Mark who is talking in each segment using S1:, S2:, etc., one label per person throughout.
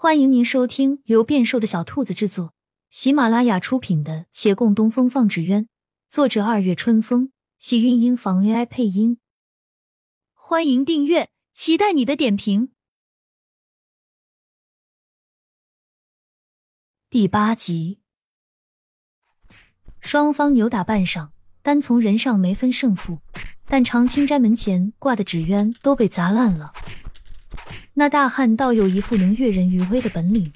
S1: 欢迎您收听由变瘦的小兔子制作、喜马拉雅出品的《且共东风放纸鸢》，作者二月春风，喜韵音房 AI 配音。欢迎订阅，期待你的点评。第八集，双方扭打半晌，单从人上没分胜负，但长青斋门前挂的纸鸢都被砸烂了。那大汉倒有一副能阅人于微的本领，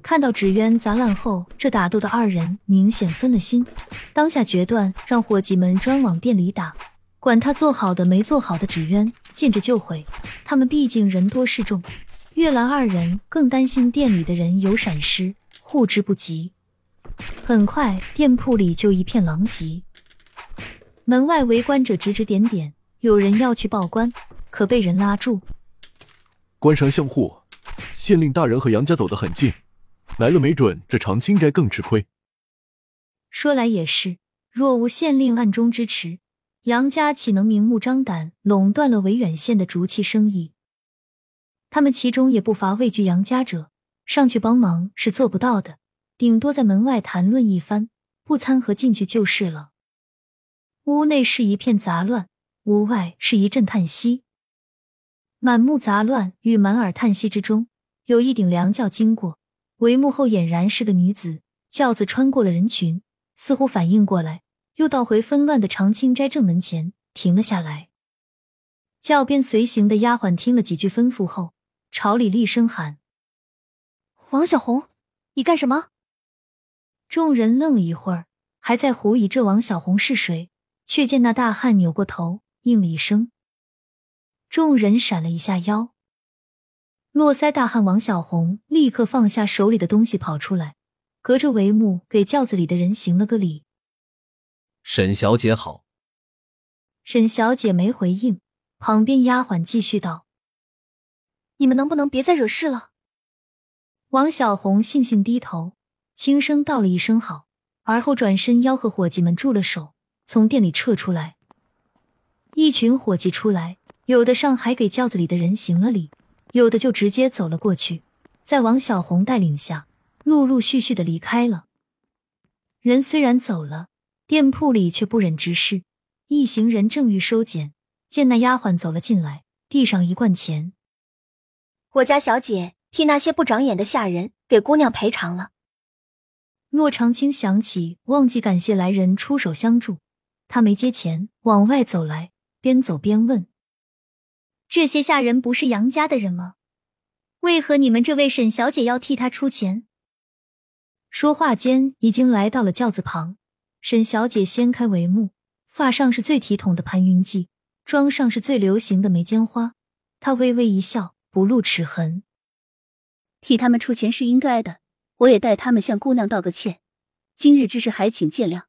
S1: 看到纸鸢砸烂后，这打斗的二人明显分了心，当下决断让伙计们专往店里打，管他做好的没做好的纸鸢，见着就毁。他们毕竟人多势众，月兰二人更担心店里的人有闪失，护之不及。很快，店铺里就一片狼藉，门外围观者指指点点，有人要去报官，可被人拉住。
S2: 官商相护，县令大人和杨家走得很近，来了没准这长青斋更吃亏。
S1: 说来也是，若无县令暗中支持，杨家岂能明目张胆垄断了维远县的竹器生意？他们其中也不乏畏惧杨家者，上去帮忙是做不到的，顶多在门外谈论一番，不掺和进去就是了。屋内是一片杂乱，屋外是一阵叹息。满目杂乱与满耳叹息之中，有一顶凉轿经过，帷幕后俨然是个女子。轿子穿过了人群，似乎反应过来，又倒回纷乱的长青斋正门前停了下来。轿边随行的丫鬟听了几句吩咐后，朝里厉声喊：“
S3: 王小红，你干什么？”
S1: 众人愣了一会儿，还在狐疑这王小红是谁，却见那大汉扭过头，应了一声。众人闪了一下腰，络腮大汉王小红立刻放下手里的东西，跑出来，隔着帷幕给轿子里的人行了个礼。
S4: 沈小姐好。
S1: 沈小姐没回应，旁边丫鬟继续道：“
S3: 你们能不能别再惹事了？”
S1: 王小红悻悻低头，轻声道了一声好，而后转身吆喝伙计们住了手，从店里撤出来。一群伙计出来。有的上还给轿子里的人行了礼，有的就直接走了过去，在王小红带领下，陆陆续续的离开了。人虽然走了，店铺里却不忍直视。一行人正欲收捡，见那丫鬟走了进来，递上一罐钱。
S3: 我家小姐替那些不长眼的下人给姑娘赔偿了。
S1: 骆长青想起忘记感谢来人出手相助，他没接钱，往外走来，边走边问。
S5: 这些下人不是杨家的人吗？为何你们这位沈小姐要替他出钱？
S1: 说话间，已经来到了轿子旁。沈小姐掀开帷幕，发上是最体统的盘云髻，妆上是最流行的眉间花。她微微一笑，不露齿痕。
S6: 替他们出钱是应该的，我也代他们向姑娘道个歉。今日之事，还请见谅。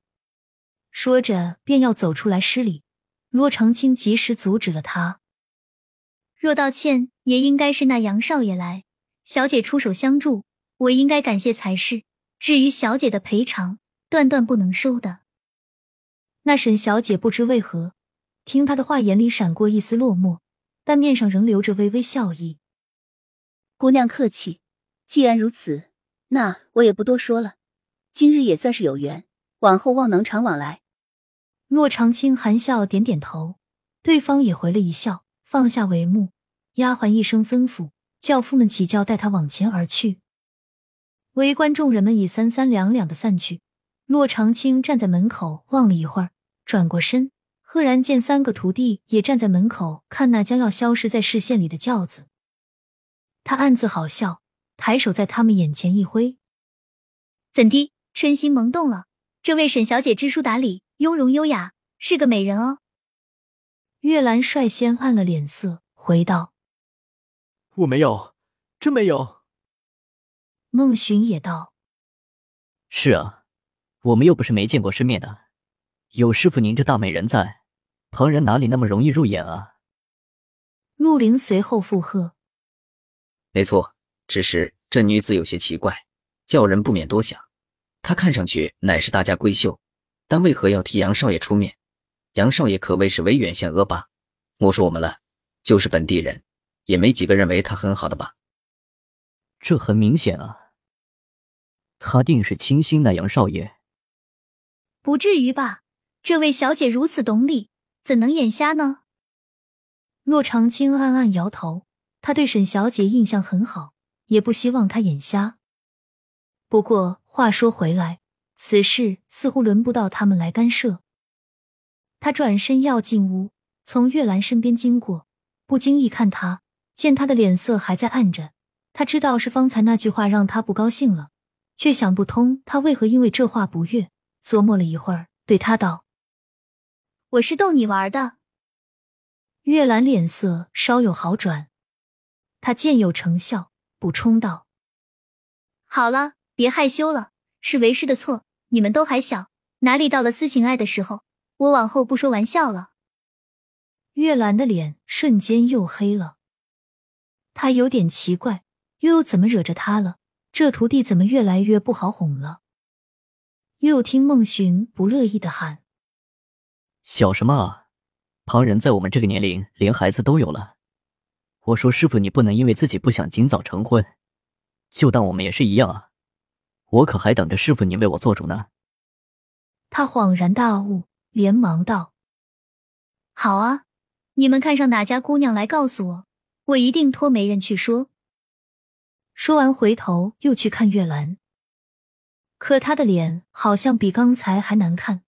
S1: 说着，便要走出来施礼。罗长青及时阻止了他。
S5: 若道歉，也应该是那杨少爷来，小姐出手相助，我应该感谢才是。至于小姐的赔偿，断断不能收的。
S1: 那沈小姐不知为何，听他的话，眼里闪过一丝落寞，但面上仍留着微微笑意。
S6: 姑娘客气，既然如此，那我也不多说了。今日也算是有缘，往后望能常往来。
S1: 骆长青含笑点点头，对方也回了一笑，放下帷幕。丫鬟一声吩咐，轿夫们起轿带他往前而去。围观众人们已三三两两的散去。骆长青站在门口望了一会儿，转过身，赫然见三个徒弟也站在门口看那将要消失在视线里的轿子。他暗自好笑，抬手在他们眼前一挥：“
S5: 怎的，春心萌动了？这位沈小姐知书达理，雍容优雅，是个美人哦。”
S1: 月兰率先暗了脸色，回道。
S2: 我没有，真没有。
S1: 孟寻也道：“
S7: 是啊，我们又不是没见过世面的，有师傅您这大美人在，旁人哪里那么容易入眼啊？”
S1: 陆凌随后附和：“
S8: 没错，只是这女子有些奇怪，叫人不免多想。她看上去乃是大家闺秀，但为何要替杨少爷出面？杨少爷可谓是威远县恶霸，莫说我们了，就是本地人。”也没几个认为他很好的吧？
S7: 这很明显啊，他定是倾心那杨少爷。
S5: 不至于吧？这位小姐如此懂礼，怎能眼瞎呢？
S1: 洛长青暗暗摇头，他对沈小姐印象很好，也不希望她眼瞎。不过话说回来，此事似乎轮不到他们来干涉。他转身要进屋，从月兰身边经过，不经意看她，见他的脸色还在暗着，他知道是方才那句话让他不高兴了，却想不通他为何因为这话不悦。琢磨了一会儿，对他道：“
S5: 我是逗你玩的。”
S1: 月兰脸色稍有好转，他见有成效，补充道：“
S5: 好了，别害羞了，是为师的错。你们都还小，哪里到了私情爱的时候？我往后不说玩笑了。”
S1: 月兰的脸瞬间又黑了，他有点奇怪，又怎么惹着他了？这徒弟怎么越来越不好哄了？又听孟寻不乐意的喊：“
S7: 小什么啊！旁人在我们这个年龄，连孩子都有了。我说师傅，你不能因为自己不想尽早成婚，就当我们也是一样啊！我可还等着师傅你为我做主呢。”
S1: 他恍然大悟，连忙道：“
S5: 好啊，你们看上哪家姑娘来告诉我，我一定托媒人去说。”
S1: 说完，回头又去看月兰。可她的脸好像比刚才还难看，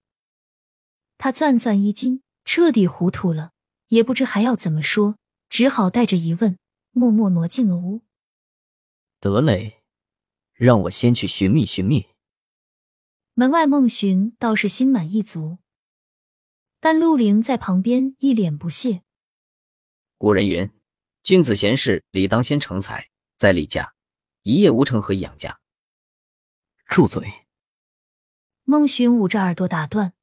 S1: 他攥攥衣襟，彻底糊涂了，也不知还要怎么说，只好带着疑问，默默挪进了屋。
S7: 得嘞，让我先去寻觅寻觅。
S1: 门外孟寻倒是心满意足，但陆凌在旁边一脸不屑。
S8: 古人云：“君子贤士，理当先成才，再立家。一夜无成，何以养家？”
S7: 住嘴！
S1: 孟寻捂着耳朵打断：“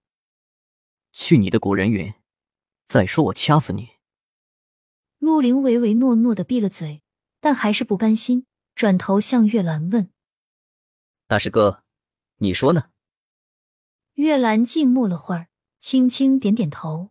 S7: 去你的古人云！再说我掐死你！”
S1: 陆凌唯唯诺诺的闭了嘴，但还是不甘心，转头向月兰问：“
S8: 大师哥，你说呢？”
S1: 月兰静默了会儿，轻轻点点头。